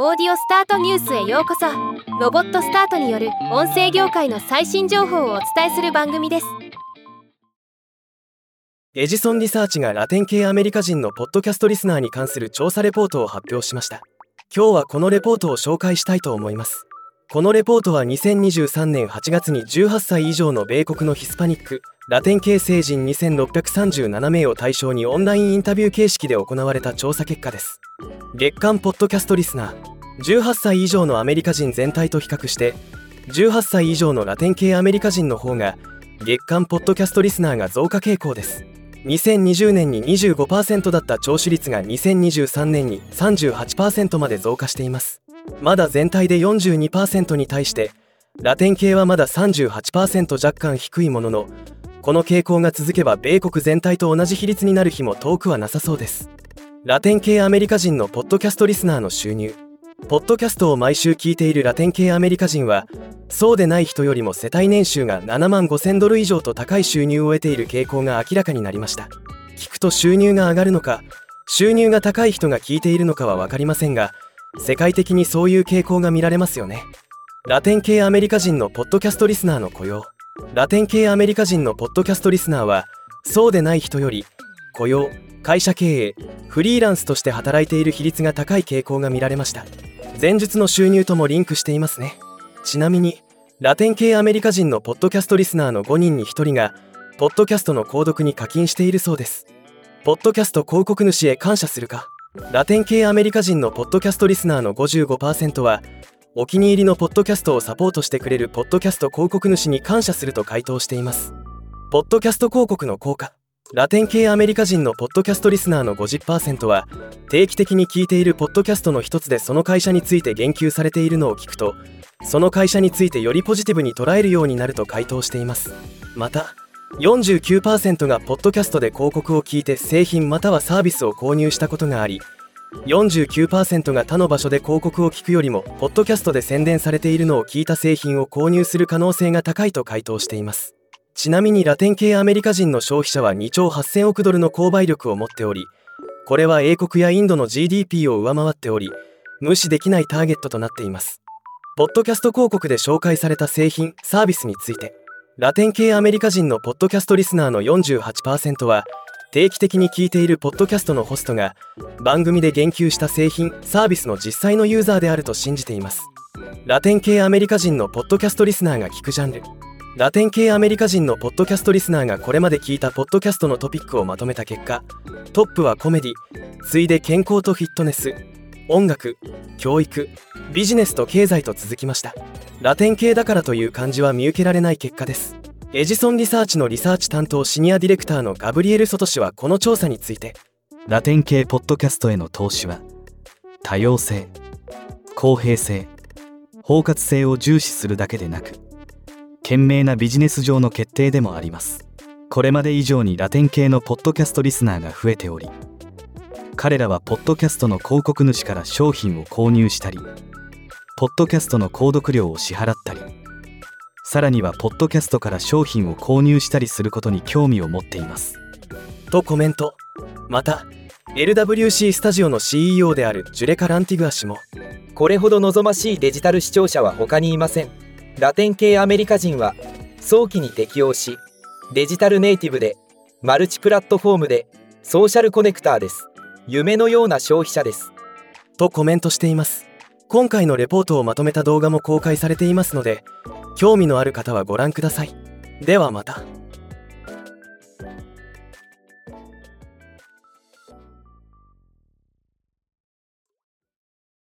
オーディオスタートニュースへようこそ。ロボットスタートによる音声業界の最新情報をお伝えする番組です。エジソンリサーチがラテン系アメリカ人のポッドキャストリスナーに関する調査レポートを発表しました。今日はこのレポートを紹介したいと思います。このレポートは2023年8月に18歳以上の米国のヒスパニックラテン系成人2637名を対象にオンラインインタビュー形式で行われた調査結果です。月間ポッドキャストリスナー18歳以上のアメリカ人全体と比較して18歳以上のラテン系アメリカ人の方が月間ポッドキャストリスナーが増加傾向です。2020年に25%だった聴取率が2023年に38%まで増加しています。まだ全体で42%に対してラテン系はまだ38%若干低いもののこの傾向が続けば米国全体と同じ比率になる日も遠くはなさそうです。ラテン系アメリカ人のポッドキャストリスナーの収入。ポッドキャストを毎週聞いているラテン系アメリカ人はそうでない人よりも世帯年収が7万5000ドル以上と高い収入を得ている傾向が明らかになりました。聞くと収入が上がるのか収入が高い人が聞いているのかは分かりませんが世界的にそういう傾向が見られますよね。ラテン系アメリカ人のポッドキャストリスナーの雇用。ラテン系アメリカ人のポッドキャストリスナーはそうでない人より雇用会社経営フリーランスとして働いている比率が高い傾向が見られました。前述の収入ともリンクしていますね。ちなみにラテン系アメリカ人のポッドキャストリスナーの5人に1人がポッドキャストの購読に課金しているそうです。ポッドキャスト広告主へ感謝するか？ラテン系アメリカ人のポッドキャストリスナーの55%はお気に入りのポッドキャストをサポートしてくれるポッドキャスト広告主に感謝すると回答しています。ポッドキャスト広告の効果。ラテン系アメリカ人のポッドキャストリスナーの50%は定期的に聞いているポッドキャストの一つでその会社について言及されているのを聞くとその会社についてよりポジティブに捉えるようになると回答しています。また49%がポッドキャストで広告を聞いて製品またはサービスを購入したことがあり49%が他の場所で広告を聞くよりもポッドキャストで宣伝されているのを聞いた製品を購入する可能性が高いと回答しています。ちなみにラテン系アメリカ人の消費者は2兆8000億ドルの購買力を持っておりこれは英国やインドの GDP を上回っており無視できないターゲットとなっています。ポッドキャスト広告で紹介された製品サービスについてラテン系アメリカ人のポッドキャストリスナーの48%は定期的に聞いているポッドキャストのホストが番組で言及した製品サービスの実際のユーザーであると信じています。ラテン系アメリカ人のポッドキャストリスナーが聞くジャンル。ラテン系アメリカ人のポッドキャストリスナーがこれまで聞いたポッドキャストのトピックをまとめた結果トップはコメディ次いで健康とフィットネス音楽教育ビジネスと経済と続きました。ラテン系だからという感じは見受けられない結果です。エジソンリサーチのリサーチ担当シニアディレクターのガブリエル・ソト氏はこの調査について。ラテン系ポッドキャストへの投資は多様性公平性包括性を重視するだけでなく賢明なビジネス上の決定でもあります。これまで以上にラテン系のポッドキャストリスナーが増えており彼らはポッドキャストの広告主から商品を購入したりポッドキャストの購読料を支払ったりさらにはポッドキャストから商品を購入したりすることに興味を持っています。とコメント。また LWC スタジオの CEO であるジュレカ・ランティグア氏もこれほど望ましいデジタル視聴者は他にいません。ラテン系アメリカ人は早期に適応しデジタルネイティブでマルチプラットフォームでソーシャルコネクターです。夢のような消費者です。とコメントしています。今回のレポートをまとめた動画も公開されていますので興味のある方はご覧ください。ではまた。